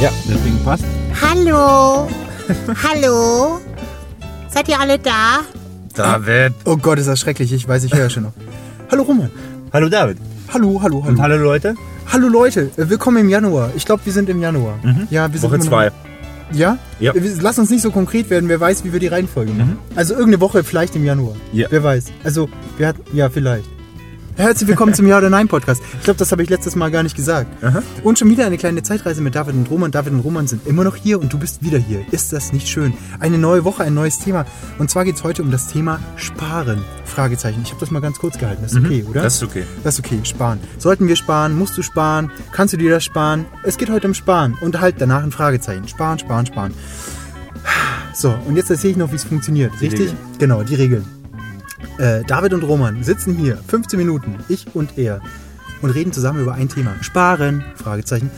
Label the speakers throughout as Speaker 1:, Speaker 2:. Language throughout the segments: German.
Speaker 1: Ja, deswegen passt.
Speaker 2: Hallo. Hallo. Seid ihr alle da?
Speaker 1: David.
Speaker 3: Oh Gott, ist das schrecklich. Ich weiß, ich höre ja schon noch. Hallo Roman.
Speaker 1: Hallo David.
Speaker 3: Hallo, hallo, hallo.
Speaker 1: Und hallo Leute.
Speaker 3: Hallo Leute, äh, willkommen im Januar. Ich glaube, wir sind im Januar. Ja, wir sind
Speaker 1: Woche zwei.
Speaker 3: Ja?
Speaker 1: Ja.
Speaker 3: Wir- Lass uns nicht so konkret werden, wer weiß, wie wir die Reihenfolge machen. Also irgendeine Woche vielleicht im Januar.
Speaker 1: Ja.
Speaker 3: Wer weiß. Also, wer hat, ja, vielleicht. Herzlich willkommen zum Ja oder Nein Podcast. Ich glaube, das habe ich letztes Mal gar nicht gesagt. Und schon wieder eine kleine Zeitreise mit David und Roman. David und Roman sind immer noch hier und du bist wieder hier. Ist das nicht schön? Eine neue Woche, ein neues Thema. Und zwar geht es heute um das Thema Sparen. Fragezeichen. Ich habe das mal ganz kurz gehalten. Das ist okay, oder?
Speaker 1: Das ist okay.
Speaker 3: Das ist okay, sparen. Sollten wir sparen? Musst du sparen? Kannst du dir das sparen? Es geht heute um Sparen und halt danach ein Fragezeichen. Sparen, sparen, sparen. So, und jetzt erzähle ich noch, wie es funktioniert. Richtig?
Speaker 1: Regeln.
Speaker 3: Genau, die Regeln. Äh, David und Roman sitzen hier, 15 Minuten, ich und er, und reden zusammen über ein Thema. Sparen? Fragezeichen.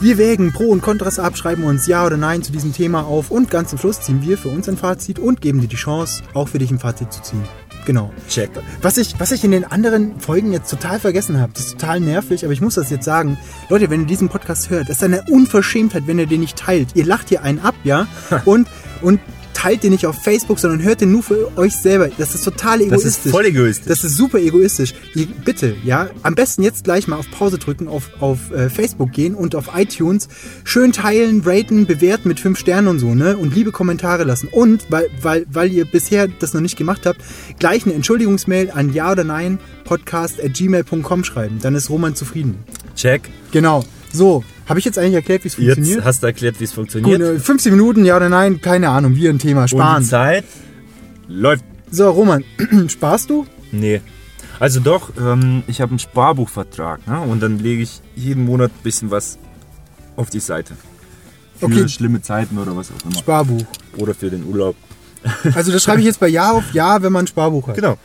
Speaker 3: Wir wägen Pro und Kontras ab, schreiben uns Ja oder Nein zu diesem Thema auf und ganz zum Schluss ziehen wir für uns ein Fazit und geben dir die Chance, auch für dich ein Fazit zu ziehen. Genau.
Speaker 1: Check.
Speaker 3: Was ich, was ich in den anderen Folgen jetzt total vergessen habe, das ist total nervig, aber ich muss das jetzt sagen. Leute, wenn ihr diesen Podcast hört, das ist eine Unverschämtheit, wenn ihr den nicht teilt. Ihr lacht hier einen ab, ja? Und, und teilt den nicht auf Facebook, sondern hört den nur für euch selber. Das ist total
Speaker 1: Das
Speaker 3: egoistisch.
Speaker 1: ist voll egoistisch.
Speaker 3: Das ist super egoistisch. Bitte, ja, am besten jetzt gleich mal auf Pause drücken, auf, auf äh, Facebook gehen und auf iTunes schön teilen, raten, bewerten mit fünf Sternen und so, ne? Und liebe Kommentare lassen. Und, weil, weil, weil ihr bisher das noch nicht gemacht habt, gleich eine Entschuldigungsmail an ja oder nein podcast at gmail.com schreiben. Dann ist Roman zufrieden.
Speaker 1: Check.
Speaker 3: Genau. So, habe ich jetzt eigentlich erklärt, wie es funktioniert?
Speaker 1: Jetzt hast du erklärt, wie es
Speaker 3: Gut,
Speaker 1: funktioniert.
Speaker 3: äh, 15 Minuten, ja oder nein, keine Ahnung, wie ein Thema.
Speaker 1: Und
Speaker 3: Sparen.
Speaker 1: die Zeit läuft.
Speaker 3: So, Roman, sparst du?
Speaker 1: Nee. Also doch, ähm, ich habe einen Sparbuchvertrag ne? und dann lege ich jeden Monat ein bisschen was auf die Seite. Für
Speaker 3: Okay.
Speaker 1: schlimme Zeiten oder was auch immer.
Speaker 3: Sparbuch.
Speaker 1: Oder für den Urlaub.
Speaker 3: Also das schreibe ich jetzt bei Ja auf Ja, wenn man ein Sparbuch hat.
Speaker 1: Genau.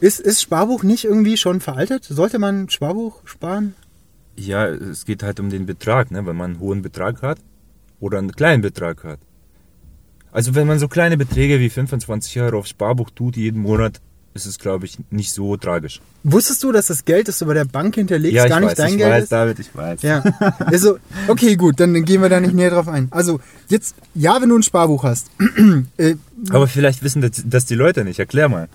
Speaker 3: Ist, ist Sparbuch nicht irgendwie schon veraltet? Sollte man Sparbuch sparen?
Speaker 1: Ja, es geht halt um den Betrag, ne? wenn man einen hohen Betrag hat oder einen kleinen Betrag hat. Also wenn man so kleine Beträge wie 25 Euro aufs Sparbuch tut jeden Monat, ist es, glaube ich, nicht so tragisch.
Speaker 3: Wusstest du, dass das Geld, das du bei der Bank hinterlegst,
Speaker 1: ja,
Speaker 3: gar nicht
Speaker 1: weiß,
Speaker 3: dein
Speaker 1: ich
Speaker 3: Geld
Speaker 1: weiß,
Speaker 3: ist?
Speaker 1: David, ich weiß.
Speaker 3: Ja. Also, okay, gut, dann gehen wir da nicht näher drauf ein. Also, jetzt, ja, wenn du ein Sparbuch hast. äh,
Speaker 1: Aber vielleicht wissen das, das die Leute nicht. Erklär mal.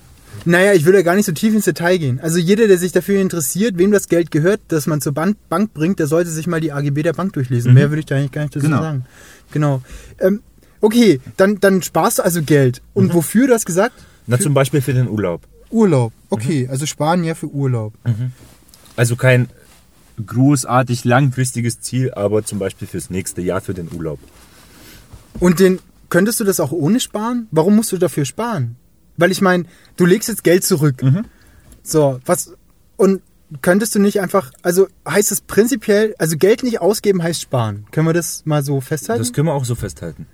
Speaker 3: Naja, ich will ja gar nicht so tief ins Detail gehen. Also, jeder, der sich dafür interessiert, wem das Geld gehört, das man zur Bank, Bank bringt, der sollte sich mal die AGB der Bank durchlesen. Mehr würde ich da eigentlich gar nicht dazu
Speaker 1: Genau.
Speaker 3: sagen. Genau. Ähm, okay, dann, dann sparst du also Geld. Und wofür, du hast gesagt?
Speaker 1: Na, zum Beispiel für den Urlaub.
Speaker 3: Urlaub. Okay, also sparen ja für Urlaub.
Speaker 1: Also kein großartig langfristiges Ziel, aber zum Beispiel fürs nächste Jahr für den Urlaub.
Speaker 3: Und den könntest du das auch ohne sparen? Warum musst du dafür sparen? Weil ich meine, du legst jetzt Geld zurück. So, was und könntest du nicht einfach, also heißt es prinzipiell, also Geld nicht ausgeben heißt sparen. Können wir das mal so festhalten?
Speaker 1: Das können wir auch so festhalten.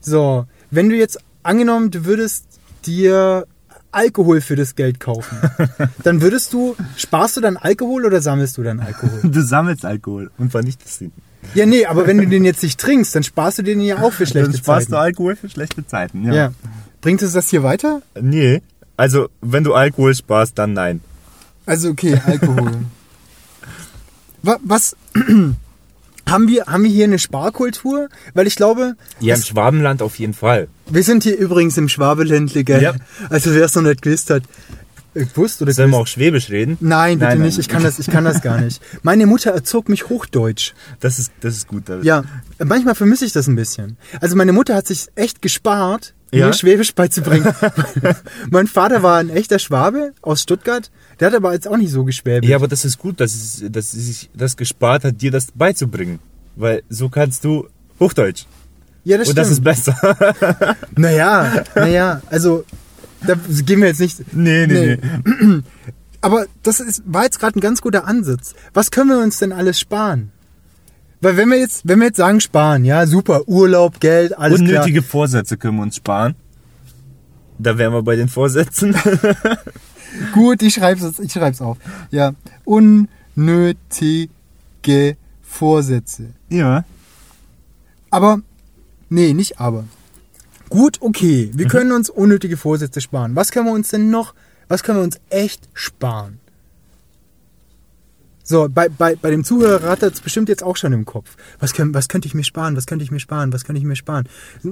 Speaker 3: so, wenn du jetzt angenommen, du würdest dir Alkohol für das Geld kaufen, dann würdest du, sparst du dann Alkohol oder sammelst du dann Alkohol?
Speaker 1: Du sammelst Alkohol und vernichtest ihn.
Speaker 3: ja, nee, aber wenn du den jetzt nicht trinkst, dann sparst du den ja auch für schlechte
Speaker 1: Dann sparst
Speaker 3: Zeiten.
Speaker 1: du Alkohol für schlechte Zeiten. Ja.
Speaker 3: ja. Bringt es das hier weiter?
Speaker 1: Nee. Also, wenn du Alkohol sparst, dann nein.
Speaker 3: Also okay, Alkohol. Wa- Was haben wir haben wir hier eine Sparkultur? Weil ich glaube,
Speaker 1: Ja, im Schwabenland auf jeden Fall.
Speaker 3: wir sind hier übrigens im Schwabeländle, gell?
Speaker 1: Ja.
Speaker 3: Also wer es noch nicht gewusst hat, äh, gewusst oder
Speaker 1: Sollen wir auch Schwäbisch reden?
Speaker 3: Nein, bitte
Speaker 1: Nein, nein.
Speaker 3: nicht. Ich kann das, ich kann das gar nicht. Meine Mutter erzog mich Hochdeutsch.
Speaker 1: Das ist, das ist gut. David.
Speaker 3: Ja, manchmal vermisse ich das ein bisschen. Also meine Mutter hat sich echt gespart,
Speaker 1: Ja?
Speaker 3: mir Schwäbisch beizubringen. mein Vater war ein echter Schwabe aus Stuttgart. Der hat aber jetzt auch nicht so geschwäbisch.
Speaker 1: Ja, aber das ist gut, dass, es, dass sie sich das gespart hat, dir das beizubringen. Weil so kannst du Hochdeutsch.
Speaker 3: ja das
Speaker 1: Und
Speaker 3: stimmt.
Speaker 1: das ist besser.
Speaker 3: Naja, naja, also da gehen wir jetzt nicht.
Speaker 1: nee, nee, nee.
Speaker 3: Aber das ist, war jetzt gerade ein ganz guter Ansatz. Was können wir uns denn alles sparen? Weil wenn wir jetzt, wenn wir jetzt sagen sparen, ja, super, Urlaub, Geld, alles
Speaker 1: Unnötige
Speaker 3: klar.
Speaker 1: Vorsätze können wir uns sparen. Da wären wir bei den Vorsätzen.
Speaker 3: Gut, ich schreib's, ich schreib's auf. Ja, unnötige Vorsätze.
Speaker 1: ja.
Speaker 3: Aber, nee, nicht aber. Gut, okay, wir können uns unnötige Vorsätze sparen. Was können wir uns denn noch, was können wir uns echt sparen? So, bei, bei, bei dem Zuhörer rattert es bestimmt jetzt auch schon im Kopf. Was, können, was könnte ich mir sparen? Was könnte ich mir sparen? Was könnte ich mir sparen?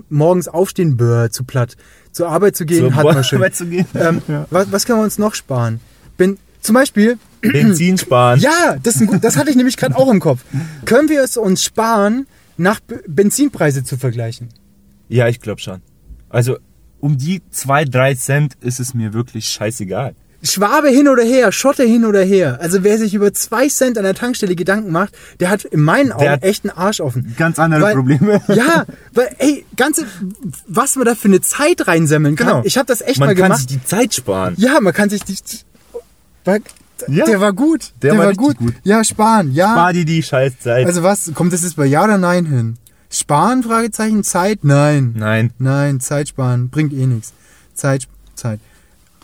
Speaker 3: Morgens aufstehen, bäh, zu platt. Zur Arbeit zu gehen,
Speaker 1: Zur
Speaker 3: hat man schon.
Speaker 1: Arbeit zu gehen.
Speaker 3: Ähm, was, was können wir uns noch sparen? Bin, zum Beispiel,
Speaker 1: Benzin sparen.
Speaker 3: ja, das, ist ein gut, das hatte ich nämlich gerade auch im Kopf. Können wir es uns sparen, nach Benzinpreise zu vergleichen?
Speaker 1: Ja, ich glaube schon. Also um die zwei, drei Cent ist es mir wirklich scheißegal.
Speaker 3: Schwabe hin oder her, Schotte hin oder her. Also wer sich über zwei Cent an der Tankstelle Gedanken macht, der hat in meinen Augen echt einen Arsch offen.
Speaker 1: ganz andere
Speaker 3: weil,
Speaker 1: Probleme.
Speaker 3: Ja, weil, ey, ganze, was man da für eine Zeit reinsemmeln kann.
Speaker 1: Genau.
Speaker 3: Ich habe das echt
Speaker 1: Man
Speaker 3: mal
Speaker 1: kann
Speaker 3: gemacht.
Speaker 1: sich die Zeit sparen.
Speaker 3: ja, man kann sich die, war,
Speaker 1: Ja.
Speaker 3: der war gut.
Speaker 1: Der war richtig
Speaker 3: gut.
Speaker 1: gut.
Speaker 3: Ja, sparen, ja.
Speaker 1: Spar dir die Scheißzeit.
Speaker 3: Also was, kommt das jetzt bei Ja oder Nein hin? Sparen, Fragezeichen, Zeit? Nein.
Speaker 1: Nein.
Speaker 3: Nein, Zeit sparen, bringt eh nichts. Zeit, Zeit.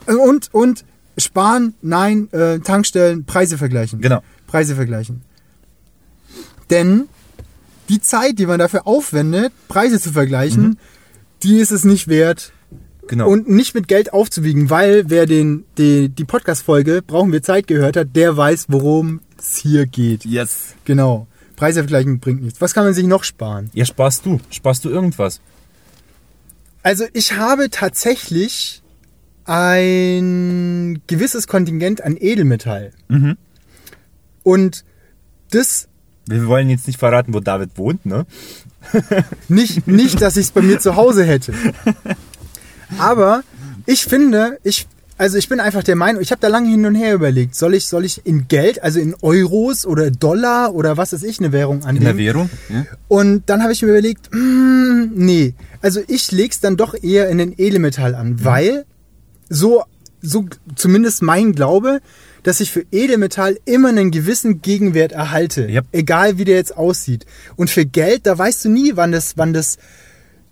Speaker 3: Und, und, sparen, nein, äh, Tankstellen, Preise vergleichen.
Speaker 1: Genau.
Speaker 3: Preise vergleichen. Denn die Zeit, die man dafür aufwendet, Preise zu vergleichen, die ist es nicht wert.
Speaker 1: Genau.
Speaker 3: Und nicht mit Geld aufzuwiegen, weil wer den, die, die Podcast-Folge Brauchen wir Zeit gehört hat, der weiß, worum es hier geht.
Speaker 1: yes.
Speaker 3: Genau. Preise vergleichen bringt nichts. Was kann man sich noch sparen?
Speaker 1: Ja, sparst du. Sparst du irgendwas?
Speaker 3: Also ich habe tatsächlich ein gewisses Kontingent an Edelmetall.
Speaker 1: Mhm.
Speaker 3: Und das
Speaker 1: Wir wollen jetzt nicht verraten, wo David wohnt, ne?
Speaker 3: nicht, nicht dass ich es bei mir zu Hause hätte. Aber ich finde, ich, also ich bin einfach der Meinung, ich habe da lange hin und her überlegt, soll ich, soll ich in Geld, also in Euros oder Dollar oder was weiß ich, eine Währung
Speaker 1: In
Speaker 3: annehmen?
Speaker 1: der Währung? Ja.
Speaker 3: Und dann habe ich mir überlegt, mm, nee, also ich leg's dann doch eher in den Edelmetall
Speaker 1: Mhm.
Speaker 3: an, weil so, so zumindest mein Glaube, dass ich für Edelmetall immer einen gewissen Gegenwert erhalte,
Speaker 1: Yep.
Speaker 3: egal wie der jetzt aussieht. Und für Geld, da weißt du nie, wann das, wann das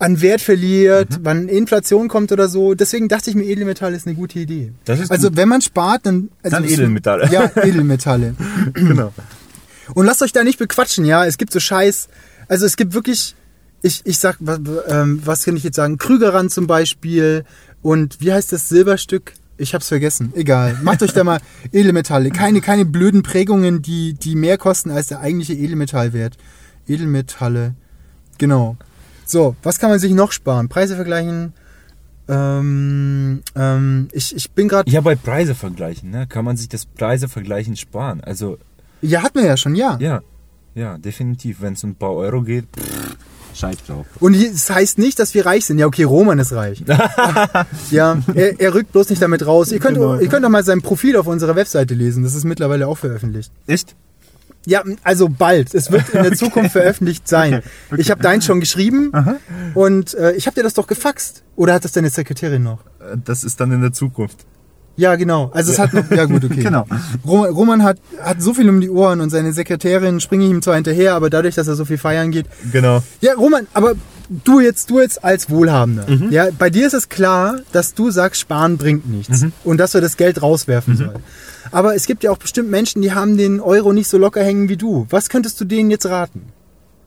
Speaker 3: an Wert verliert,
Speaker 1: Mhm.
Speaker 3: wann Inflation kommt oder so. Deswegen dachte ich mir, Edelmetall ist eine gute Idee. Also
Speaker 1: gut.
Speaker 3: wenn man spart, dann also
Speaker 1: Dann Edelmetalle.
Speaker 3: Ja, Edelmetalle.
Speaker 1: genau.
Speaker 3: Und lasst euch da nicht bequatschen, ja. Es gibt so Scheiß. Also es gibt wirklich, ich, ich sag, was, ähm, was kann ich jetzt sagen? Krügerrand zum Beispiel. Und wie heißt das Silberstück? Ich hab's vergessen. Egal. Macht euch da mal Edelmetalle. Keine, keine blöden Prägungen, die, die mehr kosten als der eigentliche Edelmetallwert. Edelmetalle. Genau. So, was kann man sich noch sparen? Preise vergleichen. Ähm, ähm, ich, ich bin gerade.
Speaker 1: Ja, bei Preise vergleichen, ne? Kann man sich das Preise vergleichen sparen. Also,
Speaker 3: Ja, hat man ja schon, ja.
Speaker 1: ja. Ja, definitiv. Wenn es um ein paar Euro geht, pff, scheiß drauf.
Speaker 3: Und es das heißt nicht, dass wir reich sind. Ja, okay, Roman ist reich. ja, er, er rückt bloß nicht damit raus. Ihr könnt,
Speaker 1: Genau.
Speaker 3: ihr könnt doch mal sein Profil auf unserer Webseite lesen. Das ist mittlerweile auch veröffentlicht.
Speaker 1: Echt?
Speaker 3: Ja, also bald. Es wird in der Zukunft veröffentlicht sein. Ich habe deins schon geschrieben und äh, ich habe dir das doch gefaxt. Oder hat das deine Sekretärin noch?
Speaker 1: Äh, Das ist dann in der Zukunft.
Speaker 3: Ja, genau. Also es hat noch, ja gut, okay.
Speaker 1: Genau.
Speaker 3: Roman, hat, hat so viel um die Ohren und seine Sekretärin springe ich ihm zwar hinterher, aber dadurch, dass er so viel feiern geht,
Speaker 1: Genau.
Speaker 3: Ja, Roman, aber du jetzt, du jetzt als Wohlhabender, ja, bei dir ist es klar, dass du sagst, sparen bringt nichts und dass wir das Geld rauswerfen sollen. Aber es gibt ja auch bestimmt Menschen, die haben den Euro nicht so locker hängen wie du. Was könntest du denen jetzt raten?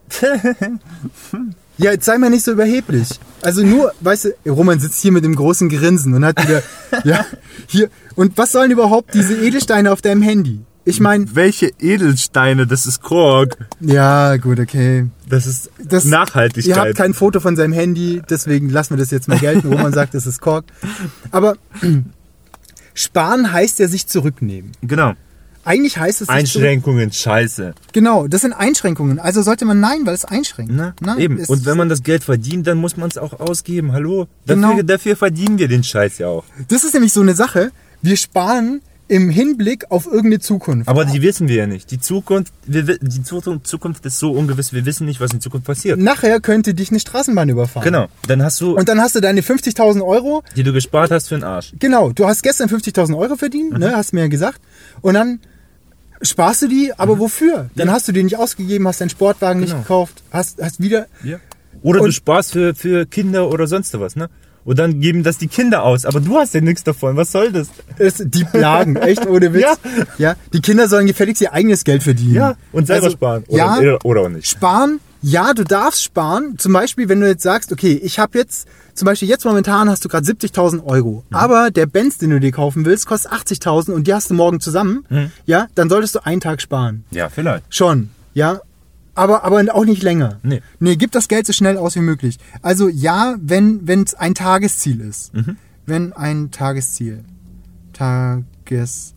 Speaker 3: ja, jetzt sei mal nicht so überheblich. Also nur, weißt du, Roman sitzt hier mit dem großen Grinsen und hat wieder, ja, hier. Und was sollen überhaupt diese Edelsteine auf deinem Handy? Ich meine,
Speaker 1: Welche Edelsteine? Das ist Kork.
Speaker 3: ja, gut, okay.
Speaker 1: Das ist
Speaker 3: Das-
Speaker 1: Nachhaltigkeit.
Speaker 3: Ihr habt kein Foto von seinem Handy, deswegen lassen wir das jetzt mal gelten, wo man sagt, das ist Kork. Aber sparen heißt ja sich zurücknehmen.
Speaker 1: genau.
Speaker 3: Eigentlich heißt es
Speaker 1: Einschränkungen, scheiße.
Speaker 3: Zurück genau, das sind Einschränkungen. Also sollte man nein, weil es einschränkt.
Speaker 1: Na,
Speaker 3: Nein,
Speaker 1: eben. Und wenn man das Geld verdient, dann muss man es auch ausgeben. Hallo? Dafür,
Speaker 3: Genau.
Speaker 1: dafür verdienen wir den Scheiß ja auch.
Speaker 3: Das ist nämlich so eine Sache. Wir sparen im Hinblick auf irgendeine Zukunft.
Speaker 1: Aber die wissen wir ja nicht. Die Zukunft, wir, wi- die Zu- Zukunft ist so ungewiss, wir wissen nicht, was in Zukunft passiert.
Speaker 3: Nachher könnte dich eine Straßenbahn überfahren.
Speaker 1: Genau. Dann hast du,
Speaker 3: Und dann hast du deine 50.000 Euro.
Speaker 1: die du gespart hast, für den Arsch.
Speaker 3: Genau, du hast gestern 50.000 Euro verdient,
Speaker 1: Mhm.
Speaker 3: ne, hast mir ja gesagt. Und dann sparst du die, aber wofür? Dann
Speaker 1: Mhm. Ja.
Speaker 3: hast du die nicht ausgegeben, hast deinen Sportwagen nicht
Speaker 1: Genau.
Speaker 3: gekauft, hast, hast wieder
Speaker 1: Ja. Oder du sparst für, für Kinder oder sonst was, ne? Und dann geben das die Kinder aus. Aber du hast ja nichts davon. Was soll das?
Speaker 3: Es, die plagen, echt ohne Witz. Ja.
Speaker 1: Ja.
Speaker 3: die Kinder sollen gefälligst ihr eigenes Geld verdienen.
Speaker 1: Ja. Und selber
Speaker 3: Also,
Speaker 1: sparen. Oder,
Speaker 3: ja,
Speaker 1: oder auch nicht.
Speaker 3: sparen Ja, du darfst sparen. Zum Beispiel, wenn du jetzt sagst, okay, ich habe jetzt, zum Beispiel jetzt momentan hast du gerade 70.000 Euro, aber der Benz, den du dir kaufen willst, kostet 80.000 und die hast du morgen zusammen, ja, dann solltest du einen Tag sparen.
Speaker 1: Ja, vielleicht.
Speaker 3: Schon, ja. Aber, aber auch nicht länger.
Speaker 1: Nee.
Speaker 3: Nee, gib das Geld so schnell aus wie möglich. Also ja, wenn es ein Tagesziel ist. Wenn ein Tagesziel, Tagesziel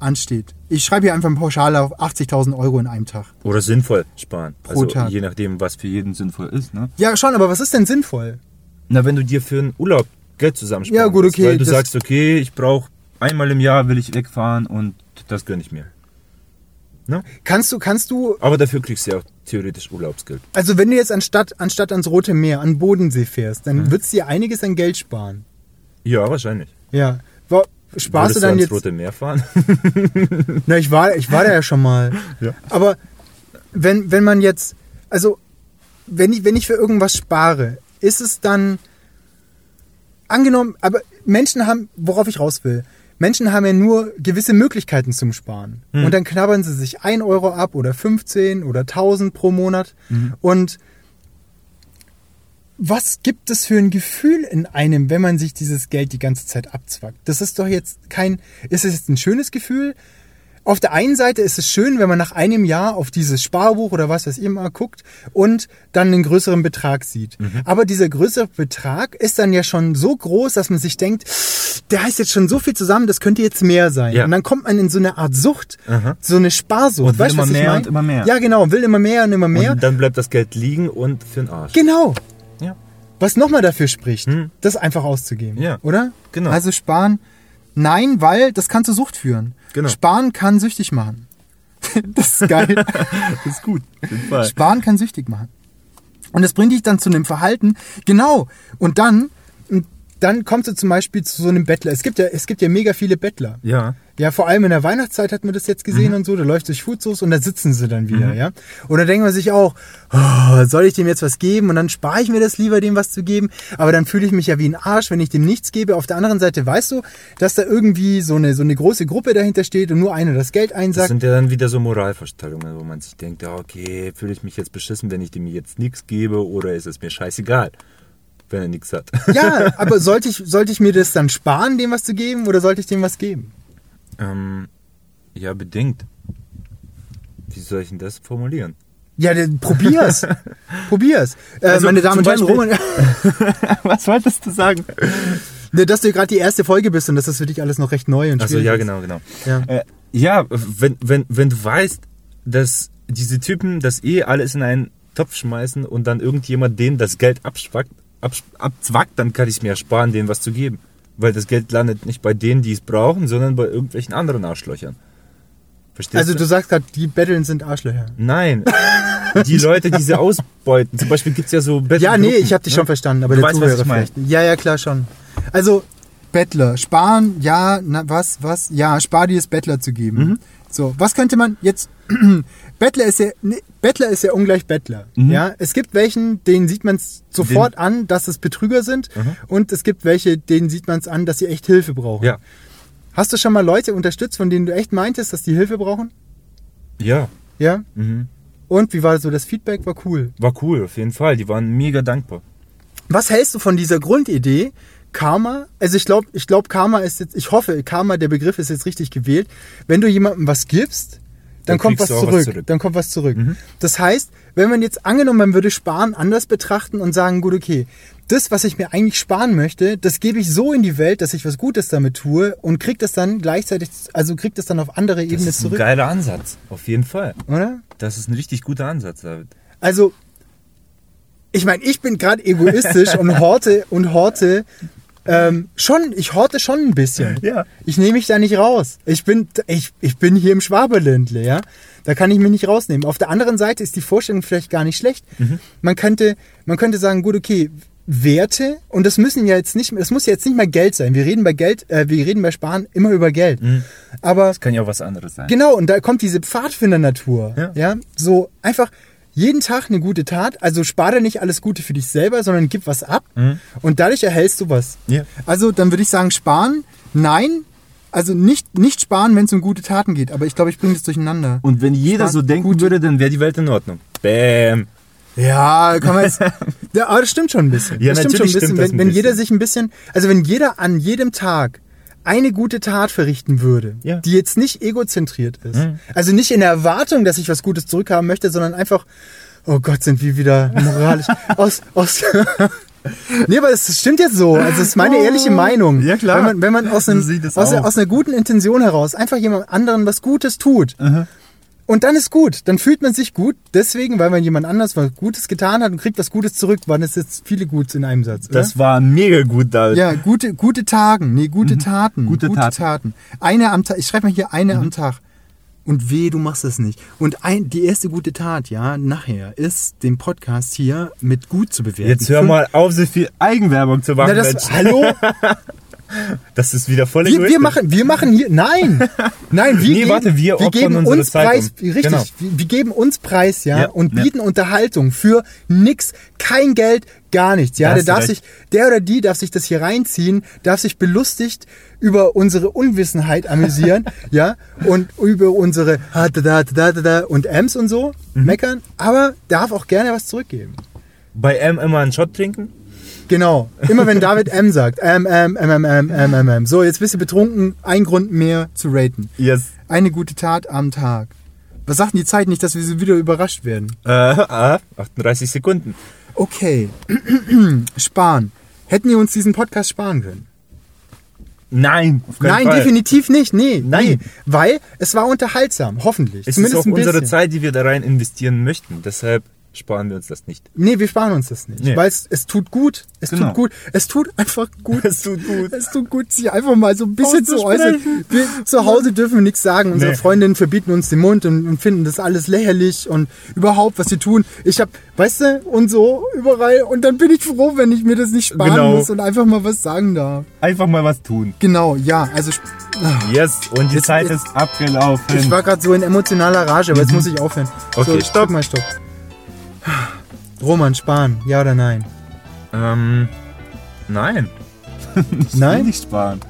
Speaker 3: ansteht. Ich schreibe hier einfach pauschal auf 80.000 Euro in einem Tag.
Speaker 1: Oder sinnvoll sparen.
Speaker 3: Pro
Speaker 1: also
Speaker 3: Tag.
Speaker 1: je nachdem, was für jeden sinnvoll ist. Ne?
Speaker 3: Ja, schon, aber was ist denn sinnvoll?
Speaker 1: Na, wenn du dir für einen Urlaub Geld zusammensparen
Speaker 3: Ja, gut,
Speaker 1: willst,
Speaker 3: okay,
Speaker 1: Weil du sagst, okay, ich brauche einmal im Jahr will ich wegfahren und das gönne ich mir. Ne?
Speaker 3: Kannst du, kannst du,
Speaker 1: Aber dafür kriegst du ja auch theoretisch Urlaubsgeld.
Speaker 3: also wenn du jetzt anstatt, anstatt ans Rote Meer, an den Bodensee fährst, dann
Speaker 1: Mhm.
Speaker 3: würdest du dir einiges an Geld sparen.
Speaker 1: Ja, wahrscheinlich.
Speaker 3: Ja. Sparst du dann
Speaker 1: ans
Speaker 3: jetzt.
Speaker 1: Rote Meer fahren?
Speaker 3: Na, ich war, ich war da ja schon mal.
Speaker 1: Ja.
Speaker 3: Aber wenn, wenn man jetzt, also wenn ich, wenn ich für irgendwas spare, ist es dann angenommen, aber Menschen haben, worauf ich raus will, Menschen haben ja nur gewisse Möglichkeiten zum Sparen. Und dann knabbern sie sich 1 Euro ab oder 15 oder 1000 pro Monat. Und was gibt es für ein Gefühl in einem, wenn man sich dieses Geld die ganze Zeit abzwackt? Das ist doch jetzt kein, ist es jetzt ein schönes Gefühl? Auf der einen Seite ist es schön, wenn man nach einem Jahr auf dieses Sparbuch oder was weiß ich immer guckt und dann einen größeren Betrag sieht.
Speaker 1: Mhm.
Speaker 3: Aber dieser größere Betrag ist dann ja schon so groß, dass man sich denkt, der heißt jetzt schon so viel zusammen, das könnte jetzt mehr sein.
Speaker 1: Ja.
Speaker 3: Und dann kommt man in so eine Art Sucht,
Speaker 1: Aha.
Speaker 3: so eine Sparsucht.
Speaker 1: Und will
Speaker 3: weißt
Speaker 1: immer mehr und immer mehr.
Speaker 3: Ja, genau, will immer mehr und immer mehr.
Speaker 1: Und dann bleibt das Geld liegen und für den Arsch.
Speaker 3: Genau. Was nochmal dafür spricht,
Speaker 1: Hm.
Speaker 3: das einfach auszugeben.
Speaker 1: Ja.
Speaker 3: Oder?
Speaker 1: Genau.
Speaker 3: Also sparen, nein, weil das kann zu Sucht führen.
Speaker 1: Genau.
Speaker 3: Sparen kann süchtig machen. das ist geil.
Speaker 1: Das ist gut.
Speaker 3: Sparen kann süchtig machen. Und das bringt dich dann zu einem Verhalten. Genau. Und dann, dann kommst du zum Beispiel zu so einem Bettler. Es gibt ja, es gibt ja mega viele Bettler.
Speaker 1: Ja.
Speaker 3: Ja, vor allem in der Weihnachtszeit hat man das jetzt gesehen und so, da läuft durch Foodsoos und da sitzen sie dann wieder, ja. Und da denkt man sich auch, oh, soll ich dem jetzt was geben? Und dann spare ich mir das lieber, dem was zu geben. Aber dann fühle ich mich ja wie ein Arsch, wenn ich dem nichts gebe. Auf der anderen Seite weißt du, dass da irgendwie so eine, so eine große Gruppe dahinter steht und nur einer das Geld
Speaker 1: Das
Speaker 3: einsackt.
Speaker 1: sind ja dann wieder so Moralvorstellungen, wo man sich denkt, ja, okay, fühle ich mich jetzt beschissen, wenn ich dem jetzt nichts gebe oder ist es mir scheißegal, wenn er nichts hat.
Speaker 3: Ja, aber sollte ich, sollte ich mir das dann sparen, dem was zu geben, oder sollte ich dem was geben?
Speaker 1: Ähm, ja, bedingt. Wie soll ich denn das formulieren?
Speaker 3: Ja, dann probier's. probier's. Äh,
Speaker 1: Also,
Speaker 3: meine Damen und Herren, Roman,
Speaker 1: Was wolltest du sagen?
Speaker 3: Ne, dass du gerade die erste Folge bist und dass das für dich alles noch recht neu und
Speaker 1: Also
Speaker 3: schwierig
Speaker 1: ja,
Speaker 3: ist.
Speaker 1: genau, genau.
Speaker 3: Ja.
Speaker 1: Äh, ja, wenn, wenn, wenn du weißt, dass diese Typen das eh alles in einen Topf schmeißen und dann irgendjemand denen das Geld abschwackt, absch- abzwackt, dann kann ich mir ersparen, denen was zu geben. Weil das Geld landet nicht bei denen, die es brauchen, sondern bei irgendwelchen anderen Arschlöchern. Verstehst
Speaker 3: Also
Speaker 1: du?
Speaker 3: du sagst gerade, die Betteln sind Arschlöcher.
Speaker 1: Nein. Die Leute, die sie ausbeuten. Zum Beispiel gibt's ja so Battle
Speaker 3: Ja, nee, ich habe dich
Speaker 1: ne?
Speaker 3: schon verstanden, aber
Speaker 1: Du
Speaker 3: der
Speaker 1: weißt, was
Speaker 3: Zuhörer
Speaker 1: ich meine.
Speaker 3: vielleicht. Ja, ja, klar schon. Also Bettler, sparen, ja, na, was, was, ja, spar dir es Bettler zu geben.
Speaker 1: Mhm.
Speaker 3: So, was könnte man jetzt? Bettler ist ja, nee, Bettler ist ja ungleich Bettler.
Speaker 1: Mhm.
Speaker 3: Ja, es gibt welchen, denen sieht man es sofort an, dass es Betrüger sind,
Speaker 1: Mhm.
Speaker 3: und es gibt welche, denen sieht man es an, dass sie echt Hilfe brauchen.
Speaker 1: Ja.
Speaker 3: Hast du schon mal Leute unterstützt, von denen du echt meintest, dass die Hilfe brauchen?
Speaker 1: Ja.
Speaker 3: Ja.
Speaker 1: Mhm.
Speaker 3: Und wie war so das Feedback? War cool.
Speaker 1: War cool, auf jeden Fall. Die waren mega dankbar.
Speaker 3: Was hältst du von dieser Grundidee? Karma, also ich glaube, ich glaube, Karma ist jetzt, ich hoffe, Karma, der Begriff ist jetzt richtig gewählt. Wenn du jemandem was gibst, dann, kommt was zurück.
Speaker 1: was zurück.
Speaker 3: Dann kommt was zurück.
Speaker 1: Mhm.
Speaker 3: Das heißt, wenn man jetzt angenommen, man würde Sparen anders betrachten und sagen, gut, okay, das, was ich mir eigentlich sparen möchte, das gebe ich so in die Welt, dass ich was Gutes damit tue und krieg das dann gleichzeitig, also krieg das dann auf andere
Speaker 1: Das
Speaker 3: Ebene
Speaker 1: ist ein
Speaker 3: zurück,
Speaker 1: geiler Ansatz. Auf jeden Fall.
Speaker 3: oder?
Speaker 1: Das ist ein richtig guter Ansatz, David.
Speaker 3: Also, ich meine, ich bin gerade egoistisch und horte und horte ähm, schon, ich horte schon ein bisschen.
Speaker 1: Ja.
Speaker 3: Ich nehme mich da nicht raus. Ich bin, ich, ich bin hier im Schwaberländle, ja. Da kann ich mich nicht rausnehmen. Auf der anderen Seite ist die Vorstellung vielleicht gar nicht schlecht. Man könnte, man könnte sagen, gut, okay, Werte, und das müssen ja jetzt nicht, das muss ja jetzt nicht mal Geld sein. Wir reden bei Geld, äh, wir reden bei Sparen immer über Geld. Aber
Speaker 1: Das kann ja auch was anderes sein.
Speaker 3: Genau, und da kommt diese Pfadfinder-Natur. Ja.
Speaker 1: Ja.
Speaker 3: So einfach jeden Tag eine gute Tat. Also spare nicht alles Gute für dich selber, sondern gib was ab. Und dadurch erhältst du was.
Speaker 1: Ja.
Speaker 3: Also dann würde ich sagen, sparen, nein. Also nicht, nicht sparen, wenn es um gute Taten geht. Aber ich glaube, ich bringe das durcheinander.
Speaker 1: Und wenn jeder
Speaker 3: Sparen
Speaker 1: so denken
Speaker 3: gut.
Speaker 1: würde, dann wäre die Welt in Ordnung. Bäm.
Speaker 3: Ja, kann man jetzt. ja, aber das stimmt schon ein bisschen.
Speaker 1: Ja,
Speaker 3: das stimmt schon ein bisschen.
Speaker 1: stimmt
Speaker 3: wenn,
Speaker 1: ein
Speaker 3: wenn jeder
Speaker 1: bisschen.
Speaker 3: sich ein bisschen, also wenn jeder an jedem Tag eine gute Tat verrichten würde,
Speaker 1: Ja.
Speaker 3: die jetzt nicht egozentriert ist.
Speaker 1: Mhm.
Speaker 3: Also nicht in der Erwartung, dass ich was Gutes zurückhaben möchte, sondern einfach, oh Gott, sind wir wieder moralisch aus, aus, Nee, aber es stimmt jetzt so. Also es ist meine ehrliche Meinung.
Speaker 1: Oh. Ja, klar.
Speaker 3: Wenn man, wenn man aus, einem,
Speaker 1: So
Speaker 3: aus,
Speaker 1: aus.
Speaker 3: einer guten Intention heraus einfach jemand anderen was Gutes tut. Und dann ist gut. Dann fühlt man sich gut. Deswegen, weil man jemand anders was Gutes getan hat und kriegt was Gutes zurück, waren es jetzt viele Guts in einem Satz. Oder?
Speaker 1: Das war mega gut, David.
Speaker 3: ja, gute, gute Tagen. Nee, gute Taten.
Speaker 1: Mhm. Gute Taten. Mhm.
Speaker 3: Eine am Tag. Ich schreibe mal hier eine am Tag. Und weh, du machst das nicht. Und ein, die erste gute Tat, ja, nachher, ist, den Podcast hier mit gut zu bewerten.
Speaker 1: Jetzt hör mal auf, so viel Eigenwerbung zu machen.
Speaker 3: Na, das, hallo?
Speaker 1: Das ist wieder voll
Speaker 3: Wir, wir, machen, wir machen hier, nein, nein, wir
Speaker 1: Nee,
Speaker 3: geben,
Speaker 1: warte, wir opfern
Speaker 3: geben uns Preis,
Speaker 1: um.
Speaker 3: richtig,
Speaker 1: Genau.
Speaker 3: wir, wir geben uns Preis, ja,
Speaker 1: Ja,
Speaker 3: und
Speaker 1: ja.
Speaker 3: bieten Unterhaltung für nix, kein Geld, gar nichts, ja,
Speaker 1: Da
Speaker 3: der darf
Speaker 1: recht.
Speaker 3: sich, der oder die darf sich das hier reinziehen, darf sich belustigt über unsere Unwissenheit amüsieren, ja, und über unsere ha, da, da, da, da, da und Ms und so
Speaker 1: Mhm.
Speaker 3: meckern, aber darf auch gerne was zurückgeben.
Speaker 1: Bei M immer einen Shot trinken?
Speaker 3: Genau. Immer wenn David M sagt, M, M, M, M, M, M, M, M. So, jetzt bist du betrunken, ein Grund mehr zu raten.
Speaker 1: Yes.
Speaker 3: Eine gute Tat am Tag. Was sagt denn die Zeit nicht, dass wir so wieder überrascht werden?
Speaker 1: Äh, ah, 38 Sekunden.
Speaker 3: Okay. sparen. Hätten wir uns diesen Podcast sparen können?
Speaker 1: Nein, auf keinen
Speaker 3: Nein,
Speaker 1: Fall.
Speaker 3: definitiv nicht. Nee,
Speaker 1: Nein.
Speaker 3: nee. Weil es war unterhaltsam, hoffentlich.
Speaker 1: Es
Speaker 3: Zumindest
Speaker 1: ist auch unsere. Zeit, die wir da rein investieren möchten. Deshalb sparen wir uns das nicht.
Speaker 3: Nee, wir sparen uns das nicht.
Speaker 1: Nee.
Speaker 3: Weil es, es tut gut. Es
Speaker 1: Genau.
Speaker 3: tut gut. Es tut einfach gut.
Speaker 1: Es tut gut.
Speaker 3: Es tut gut, sich einfach mal so ein bisschen zu äußern. Wir, zu Hause dürfen wir nichts sagen. Unsere
Speaker 1: Nee.
Speaker 3: Freundinnen verbieten uns den Mund und, und finden das alles lächerlich und überhaupt, was sie tun. Ich hab, weißt du, und so überall. Und dann bin ich froh, wenn ich mir das nicht sparen
Speaker 1: Genau.
Speaker 3: muss und einfach mal was sagen darf.
Speaker 1: Einfach mal was tun.
Speaker 3: Genau, ja. Also
Speaker 1: Yes, und die
Speaker 3: Jetzt-
Speaker 1: Zeit ist abgelaufen.
Speaker 3: ich war gerade so in emotionaler Rage, aber jetzt muss ich aufhören.
Speaker 1: Mhm. Okay,
Speaker 3: so,
Speaker 1: stopp.
Speaker 3: Mal stopp. Roman, sparen, ja oder nein?
Speaker 1: ähm, nein.
Speaker 3: Nein?
Speaker 1: Nicht sparen.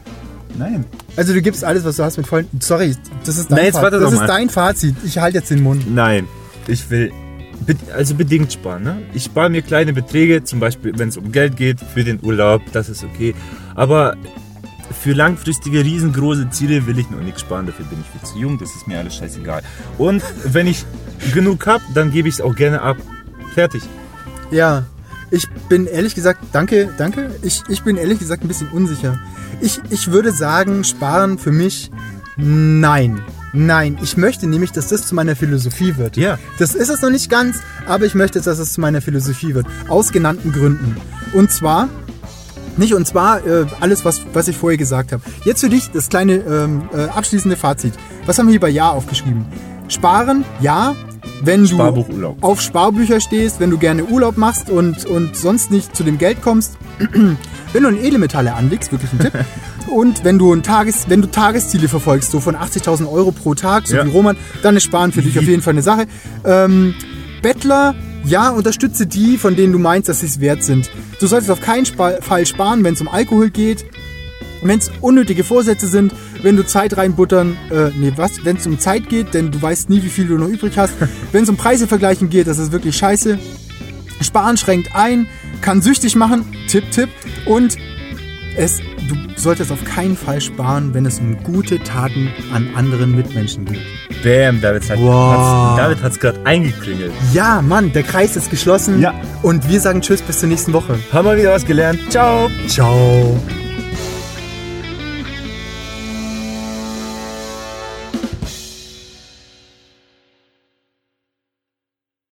Speaker 1: Nein.
Speaker 3: Also du gibst alles, was du hast mit Freunden. Sorry, das ist dein
Speaker 1: Nein, jetzt
Speaker 3: Fazit.
Speaker 1: warte
Speaker 3: Das
Speaker 1: doch
Speaker 3: ist
Speaker 1: mal.
Speaker 3: dein Fazit. Ich halte jetzt den Mund.
Speaker 1: Nein. Ich will, be- also bedingt sparen. Ne? Ich spare mir kleine Beträge, zum Beispiel, wenn es um Geld geht, für den Urlaub, das ist okay. Aber für langfristige, riesengroße Ziele will ich noch nichts sparen. Dafür bin ich viel zu jung, das ist mir alles scheißegal. Und wenn ich genug habe, dann gebe ich es auch gerne ab. Fertig.
Speaker 3: Ja, ich bin ehrlich gesagt, danke, danke. Ich, ich bin ehrlich gesagt ein bisschen unsicher. Ich, ich würde sagen, sparen für mich, nein. Nein, ich möchte nämlich, dass das zu meiner Philosophie wird.
Speaker 1: Ja.
Speaker 3: Das ist es noch nicht ganz, aber ich möchte, dass es zu meiner Philosophie wird. Aus genannten Gründen. Und zwar, nicht und zwar äh, alles, was, was ich vorher gesagt habe. Jetzt für dich das kleine ähm, äh, abschließende Fazit. Was haben wir hier bei Ja aufgeschrieben? Sparen, ja. Wenn du
Speaker 1: Sparbuchurlaub.
Speaker 3: auf Sparbücher stehst, wenn du gerne Urlaub machst und, und sonst nicht zu dem Geld kommst, wenn du in Edelmetalle anlegst, wirklich ein Tipp. Und wenn du, ein Tages, wenn du Tagesziele verfolgst, so von 80.000 Euro pro Tag, so
Speaker 1: Ja.
Speaker 3: wie Roman, dann ist Sparen für dich auf jeden Fall eine Sache. Ähm, Bettler, ja, unterstütze die, von denen du meinst, dass sie es wert sind. Du solltest auf keinen Fall sparen, wenn es um Alkohol geht. Wenn es unnötige Vorsätze sind, wenn du Zeit reinbuttern, äh, nee, was? Wenn es um Zeit geht, denn du weißt nie, wie viel du noch übrig hast. wenn es um Preise vergleichen geht, das ist wirklich scheiße. Sparen schränkt ein, kann süchtig machen, Tipp, Tipp. Und es, du solltest auf keinen Fall sparen, wenn es um gute Taten an anderen Mitmenschen geht.
Speaker 1: Bam, David hat
Speaker 3: Wow.
Speaker 1: David hat's gerade eingeklingelt.
Speaker 3: Ja, Mann, der Kreis ist geschlossen.
Speaker 1: Ja.
Speaker 3: Und wir sagen Tschüss bis zur nächsten Woche.
Speaker 1: Haben wir wieder was gelernt. Ciao.
Speaker 3: Ciao.